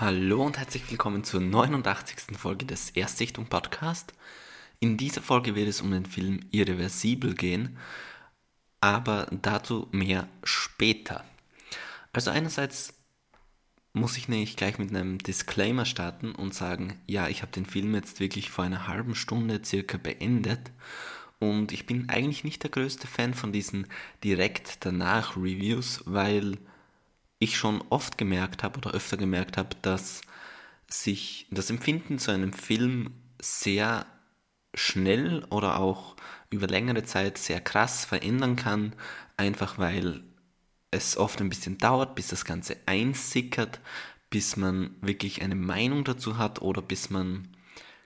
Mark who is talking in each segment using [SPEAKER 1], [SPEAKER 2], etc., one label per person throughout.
[SPEAKER 1] Hallo und herzlich willkommen zur 89. Folge des Erstsichtung Podcast. In dieser Folge wird es um den Film Irreversibel gehen, aber dazu mehr später. Also einerseits muss ich nämlich gleich mit einem Disclaimer starten und sagen, ja, ich habe den Film jetzt wirklich vor einer halben Stunde circa beendet und ich bin eigentlich nicht der größte Fan von diesen direkt danach Reviews, weil ich schon oft gemerkt habe oder öfter gemerkt habe, dass sich das Empfinden zu einem Film sehr schnell oder auch über längere Zeit sehr krass verändern kann, einfach weil es oft ein bisschen dauert, bis das Ganze einsickert, bis man wirklich eine Meinung dazu hat oder bis man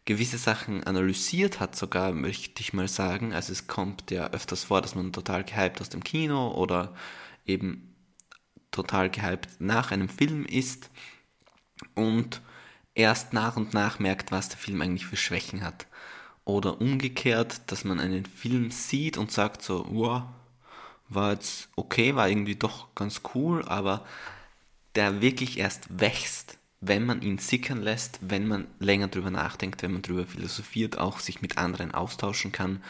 [SPEAKER 1] gewisse Sachen analysiert hat, sogar möchte ich mal sagen. Also es kommt ja öfters vor, dass man total gehypt aus dem Kino oder eben total gehypt nach einem Film ist und erst nach und nach merkt, was der Film eigentlich für Schwächen hat. Oder umgekehrt, dass man einen Film sieht und sagt so, wow, war jetzt okay, war irgendwie doch ganz cool, aber der wirklich erst wächst, wenn man ihn sickern lässt, wenn man länger drüber nachdenkt, wenn man drüber philosophiert, auch sich mit anderen austauschen kann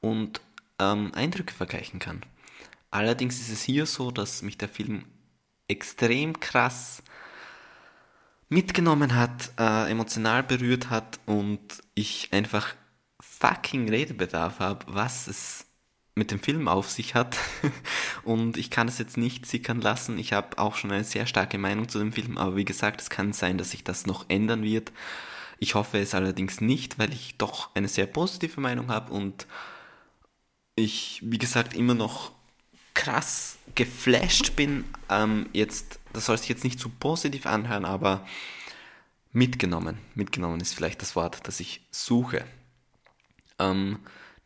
[SPEAKER 1] und ähm, Eindrücke vergleichen kann. Allerdings ist es hier so, dass mich der Film extrem krass mitgenommen hat, äh, emotional berührt hat und ich einfach fucking Redebedarf habe, was es mit dem Film auf sich hat. und ich kann es jetzt nicht sickern lassen. Ich habe auch schon eine sehr starke Meinung zu dem Film, aber wie gesagt, es kann sein, dass sich das noch ändern wird. Ich hoffe es allerdings nicht, weil ich doch eine sehr positive Meinung habe und ich, wie gesagt, immer noch krass geflasht bin. Ähm, jetzt, das soll sich jetzt nicht zu positiv anhören, aber mitgenommen. Mitgenommen ist vielleicht das Wort, das ich suche. Ähm,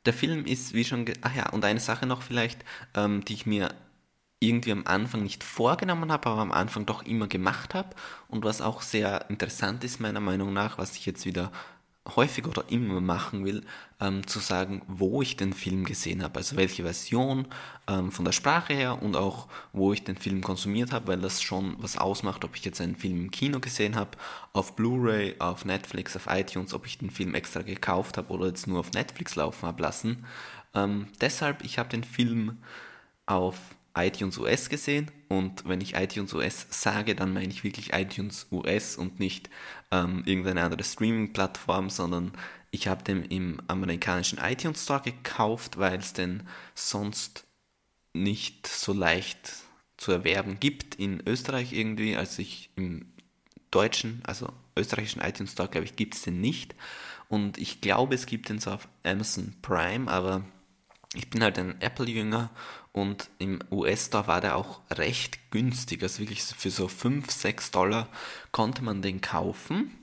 [SPEAKER 1] der Film ist, wie schon, ach ja, und eine Sache noch vielleicht, ähm, die ich mir irgendwie am Anfang nicht vorgenommen habe, aber am Anfang doch immer gemacht habe und was auch sehr interessant ist meiner Meinung nach, was ich jetzt wieder häufig oder immer machen will, ähm, zu sagen, wo ich den Film gesehen habe, also welche Version ähm, von der Sprache her und auch wo ich den Film konsumiert habe, weil das schon was ausmacht, ob ich jetzt einen Film im Kino gesehen habe, auf Blu-ray, auf Netflix, auf iTunes, ob ich den Film extra gekauft habe oder jetzt nur auf Netflix laufen habe lassen. Ähm, deshalb, ich habe den Film auf iTunes US gesehen und wenn ich iTunes US sage, dann meine ich wirklich iTunes US und nicht ähm, irgendeine andere Streaming-Plattform, sondern ich habe den im amerikanischen iTunes Store gekauft, weil es den sonst nicht so leicht zu erwerben gibt in Österreich irgendwie, als ich im deutschen, also österreichischen iTunes Store, glaube ich, gibt es den nicht. Und ich glaube, es gibt den so auf Amazon Prime, aber ich bin halt ein Apple-Jünger und im US-Store war der auch recht günstig. Also wirklich für so 5, 6 Dollar konnte man den kaufen.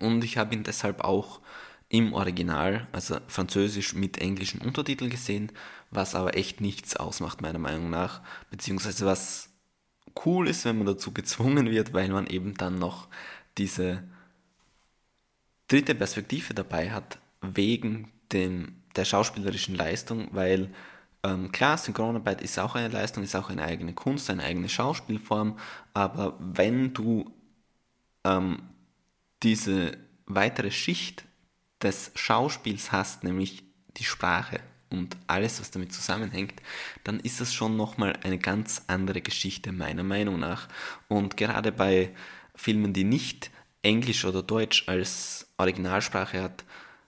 [SPEAKER 1] Und ich habe ihn deshalb auch im Original, also französisch mit englischen Untertiteln gesehen, was aber echt nichts ausmacht, meiner Meinung nach. Beziehungsweise was cool ist, wenn man dazu gezwungen wird, weil man eben dann noch diese dritte Perspektive dabei hat, wegen dem, der schauspielerischen Leistung, weil ähm, klar, Synchronarbeit ist auch eine Leistung, ist auch eine eigene Kunst, eine eigene Schauspielform, aber wenn du ähm, diese weitere Schicht des Schauspiels hast, nämlich die Sprache und alles, was damit zusammenhängt, dann ist das schon nochmal eine ganz andere Geschichte meiner Meinung nach. Und gerade bei Filmen, die nicht Englisch oder Deutsch als Originalsprache hat,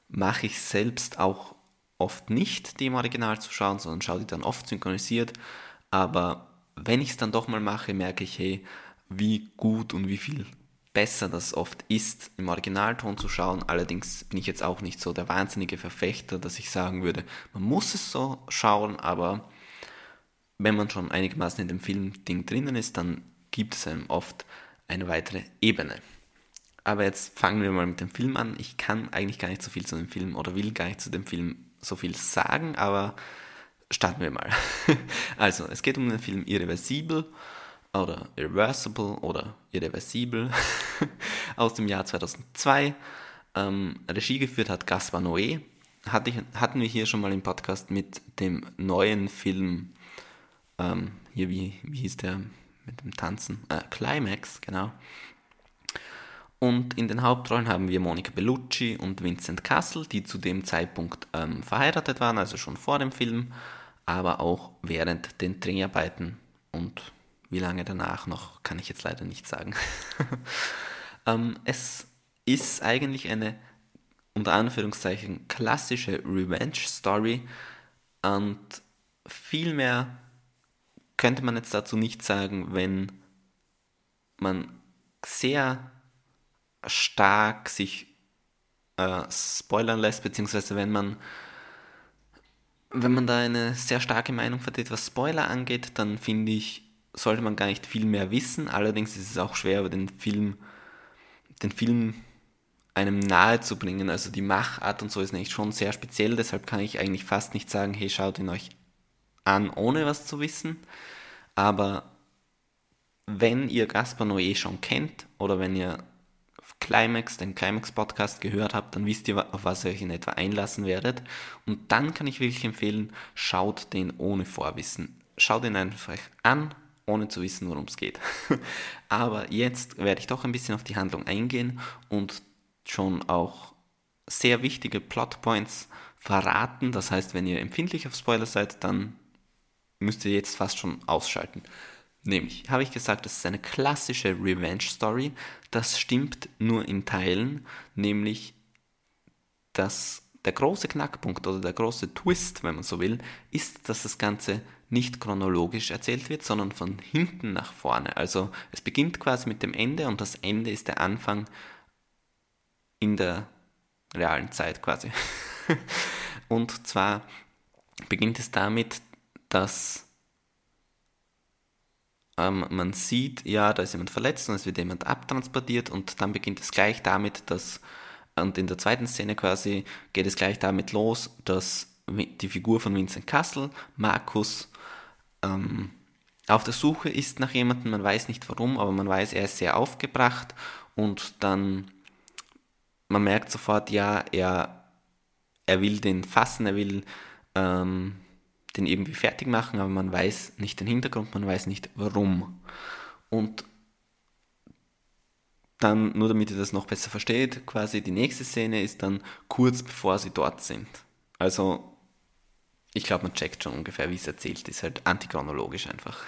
[SPEAKER 1] mache ich selbst auch oft nicht, die im Original zu schauen, sondern schaue die dann oft synchronisiert. Aber wenn ich es dann doch mal mache, merke ich, hey, wie gut und wie viel besser das oft ist, im Originalton zu schauen. Allerdings bin ich jetzt auch nicht so der wahnsinnige Verfechter, dass ich sagen würde, man muss es so schauen, aber wenn man schon einigermaßen in dem Film-Ding drinnen ist, dann gibt es einem oft eine weitere Ebene. Aber jetzt fangen wir mal mit dem Film an. Ich kann eigentlich gar nicht so viel zu dem Film oder will gar nicht zu dem Film so viel sagen, aber starten wir mal. also, es geht um den Film Irreversibel oder Irreversible oder Irreversibel aus dem Jahr 2002. Ähm, Regie geführt hat Gaspar Noé. Hatte ich, hatten wir hier schon mal im Podcast mit dem neuen Film, ähm, hier, wie, wie hieß der mit dem Tanzen? Äh, Climax, genau. Und in den Hauptrollen haben wir Monica Bellucci und Vincent Castle, die zu dem Zeitpunkt ähm, verheiratet waren, also schon vor dem Film, aber auch während den Dreharbeiten. Und wie lange danach noch, kann ich jetzt leider nicht sagen. ähm, es ist eigentlich eine unter Anführungszeichen klassische Revenge-Story und viel mehr könnte man jetzt dazu nicht sagen, wenn man sehr stark sich äh, spoilern lässt, beziehungsweise wenn man wenn man da eine sehr starke Meinung vertritt, was Spoiler angeht, dann finde ich, sollte man gar nicht viel mehr wissen. Allerdings ist es auch schwer, über den Film, den Film einem nahe zu bringen. Also die Machart und so ist nicht schon sehr speziell, deshalb kann ich eigentlich fast nicht sagen, hey, schaut ihn euch an, ohne was zu wissen. Aber wenn ihr Gaspar Noé schon kennt oder wenn ihr Climax, den Climax-Podcast gehört habt, dann wisst ihr, auf was ihr euch in etwa einlassen werdet. Und dann kann ich wirklich empfehlen, schaut den ohne Vorwissen. Schaut ihn einfach an, ohne zu wissen, worum es geht. Aber jetzt werde ich doch ein bisschen auf die Handlung eingehen und schon auch sehr wichtige Plotpoints verraten. Das heißt, wenn ihr empfindlich auf Spoiler seid, dann müsst ihr jetzt fast schon ausschalten. Nämlich, habe ich gesagt, das ist eine klassische Revenge-Story. Das stimmt nur in Teilen, nämlich, dass der große Knackpunkt oder der große Twist, wenn man so will, ist, dass das Ganze nicht chronologisch erzählt wird, sondern von hinten nach vorne. Also es beginnt quasi mit dem Ende und das Ende ist der Anfang in der realen Zeit quasi. und zwar beginnt es damit, dass ähm, man sieht, ja, da ist jemand verletzt und es wird jemand abtransportiert und dann beginnt es gleich damit, dass, und in der zweiten Szene quasi geht es gleich damit los, dass die Figur von Vincent Kassel, Markus, ähm, auf der Suche ist nach jemandem, man weiß nicht warum, aber man weiß, er ist sehr aufgebracht und dann, man merkt sofort, ja, er, er will den fassen, er will ähm, den irgendwie fertig machen, aber man weiß nicht den Hintergrund, man weiß nicht warum. Und dann, nur damit ihr das noch besser versteht, quasi die nächste Szene ist dann kurz bevor sie dort sind. Also, ich glaube, man checkt schon ungefähr, wie es erzählt ist, halt antichronologisch einfach.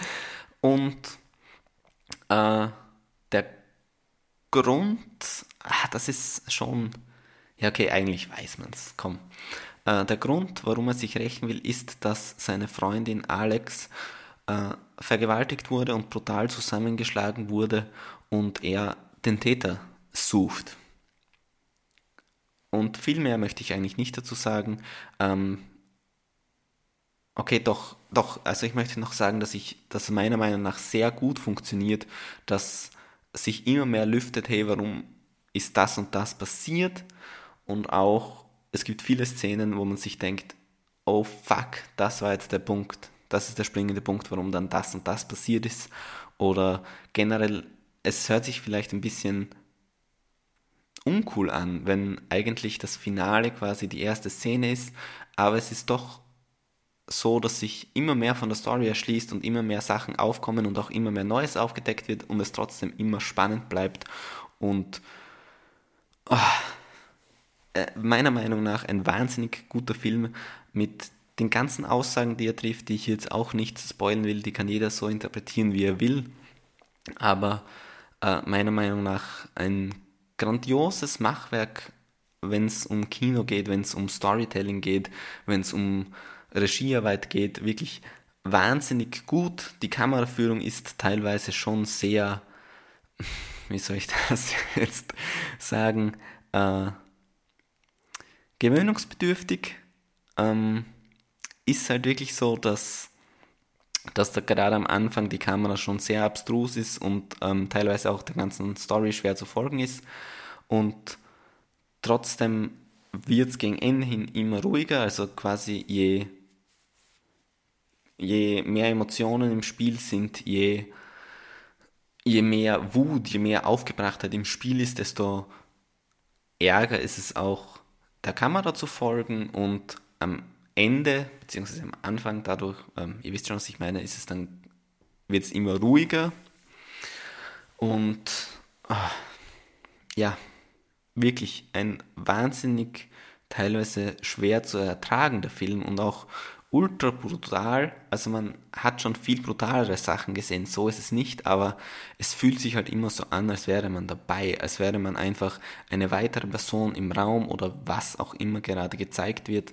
[SPEAKER 1] Und äh, der Grund, ah, das ist schon, ja okay, eigentlich weiß man es, komm. Äh, der Grund, warum er sich rächen will, ist, dass seine Freundin Alex äh, vergewaltigt wurde und brutal zusammengeschlagen wurde und er den Täter sucht. Und viel mehr möchte ich eigentlich nicht dazu sagen. Ähm, okay, doch, doch, also ich möchte noch sagen, dass ich, dass meiner Meinung nach sehr gut funktioniert, dass sich immer mehr lüftet, hey, warum ist das und das passiert? Und auch es gibt viele Szenen, wo man sich denkt, oh fuck, das war jetzt der Punkt, das ist der springende Punkt, warum dann das und das passiert ist. Oder generell, es hört sich vielleicht ein bisschen uncool an, wenn eigentlich das Finale quasi die erste Szene ist, aber es ist doch so, dass sich immer mehr von der Story erschließt und immer mehr Sachen aufkommen und auch immer mehr Neues aufgedeckt wird und es trotzdem immer spannend bleibt und oh, äh, meiner Meinung nach ein wahnsinnig guter Film mit den ganzen Aussagen, die er trifft, die ich jetzt auch nicht spoilen will, die kann jeder so interpretieren, wie er will. Aber äh, meiner Meinung nach ein grandioses Machwerk, wenn es um Kino geht, wenn es um Storytelling geht, wenn es um Regiearbeit geht, wirklich wahnsinnig gut. Die Kameraführung ist teilweise schon sehr, wie soll ich das jetzt sagen, äh, gewöhnungsbedürftig. Ähm, ist halt wirklich so, dass, dass da gerade am Anfang die Kamera schon sehr abstrus ist und ähm, teilweise auch der ganzen Story schwer zu folgen ist. Und trotzdem wird es gegen Ende hin immer ruhiger, also quasi je, je mehr Emotionen im Spiel sind, je, je mehr Wut, je mehr Aufgebrachtheit im Spiel ist, desto ärger ist es auch der Kamera zu folgen und am Ende, beziehungsweise am Anfang dadurch, ähm, ihr wisst schon, was ich meine, ist es dann, wird es immer ruhiger. Und oh, ja, wirklich ein wahnsinnig teilweise schwer zu ertragender Film und auch ultra brutal. Also man hat schon viel brutalere Sachen gesehen, so ist es nicht, aber es fühlt sich halt immer so an, als wäre man dabei, als wäre man einfach eine weitere Person im Raum oder was auch immer gerade gezeigt wird,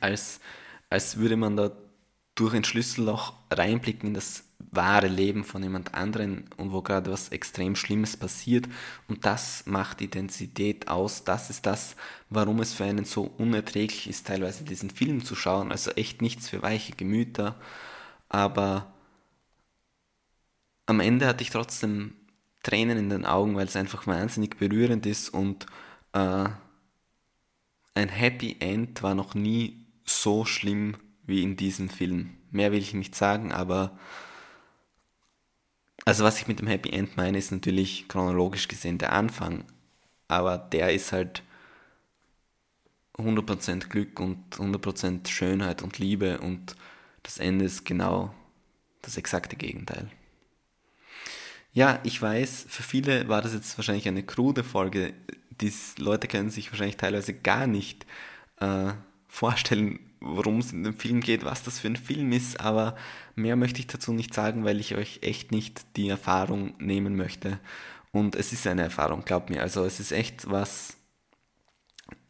[SPEAKER 1] als, als würde man da durch ein Schlüsselloch reinblicken in das wahre Leben von jemand anderen und wo gerade was extrem Schlimmes passiert. Und das macht die Intensität aus. Das ist das, warum es für einen so unerträglich ist, teilweise diesen Film zu schauen. Also echt nichts für weiche Gemüter. Aber am Ende hatte ich trotzdem Tränen in den Augen, weil es einfach wahnsinnig berührend ist und äh, ein Happy End war noch nie so schlimm wie in diesem Film. Mehr will ich nicht sagen, aber also was ich mit dem Happy End meine, ist natürlich chronologisch gesehen der Anfang, aber der ist halt 100% Glück und 100% Schönheit und Liebe und das Ende ist genau das exakte Gegenteil. Ja, ich weiß, für viele war das jetzt wahrscheinlich eine krude Folge. Die Leute können sich wahrscheinlich teilweise gar nicht äh, vorstellen, worum es in dem Film geht, was das für ein Film ist, aber mehr möchte ich dazu nicht sagen, weil ich euch echt nicht die Erfahrung nehmen möchte. Und es ist eine Erfahrung, glaubt mir. Also es ist echt was.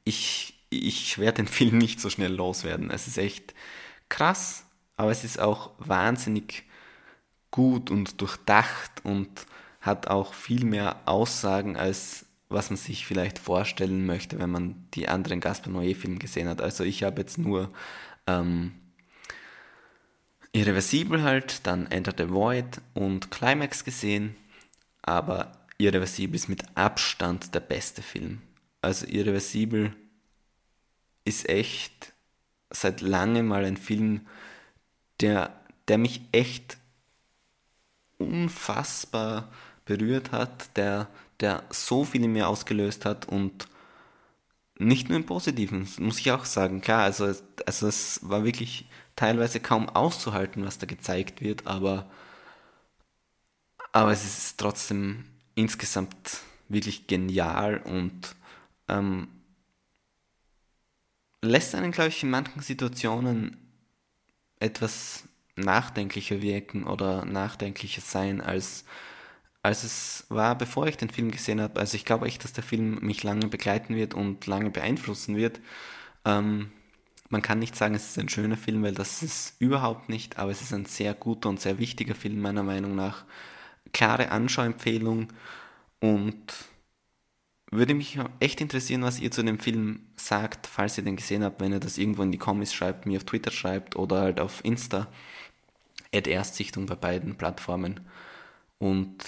[SPEAKER 1] Ich, ich werde den Film nicht so schnell loswerden. Es ist echt krass, aber es ist auch wahnsinnig gut und durchdacht und hat auch viel mehr Aussagen als was man sich vielleicht vorstellen möchte, wenn man die anderen Gaspar Noé-Filme gesehen hat. Also ich habe jetzt nur ähm, Irreversibel halt, dann Enter the Void und Climax gesehen, aber Irreversibel ist mit Abstand der beste Film. Also Irreversibel ist echt seit langem mal ein Film, der, der mich echt unfassbar berührt hat, der, der so viel in mir ausgelöst hat und nicht nur im Positiven, muss ich auch sagen. Klar, also, also es war wirklich teilweise kaum auszuhalten, was da gezeigt wird, aber, aber es ist trotzdem insgesamt wirklich genial und ähm, lässt einen, glaube ich, in manchen Situationen etwas nachdenklicher wirken oder nachdenklicher sein als als es war, bevor ich den Film gesehen habe. Also ich glaube echt, dass der Film mich lange begleiten wird und lange beeinflussen wird. Ähm, man kann nicht sagen, es ist ein schöner Film, weil das ist überhaupt nicht, aber es ist ein sehr guter und sehr wichtiger Film meiner Meinung nach. Klare Anschauempfehlung und würde mich echt interessieren, was ihr zu dem Film sagt, falls ihr den gesehen habt, wenn ihr das irgendwo in die Comments schreibt, mir auf Twitter schreibt oder halt auf Insta. Ad Erstsichtung bei beiden Plattformen. Und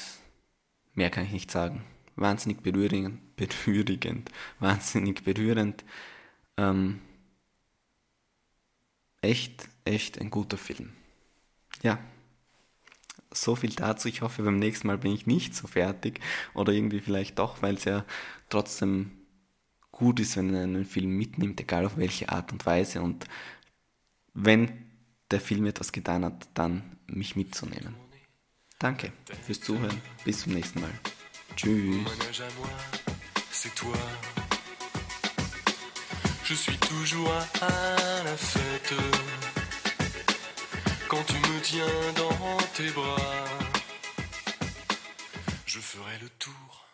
[SPEAKER 1] Mehr kann ich nicht sagen. Wahnsinnig berührend, berührend wahnsinnig berührend. Ähm, echt, echt ein guter Film. Ja, so viel dazu. Ich hoffe, beim nächsten Mal bin ich nicht so fertig oder irgendwie vielleicht doch, weil es ja trotzdem gut ist, wenn man einen Film mitnimmt, egal auf welche Art und Weise. Und wenn der Film etwas getan hat, dann mich mitzunehmen. Danke fürs Zuhören. Bis zum nächsten Mal. Tschüss. Je suis toujours à la fête quand tu me tiens dans tes bras. Je ferai le tour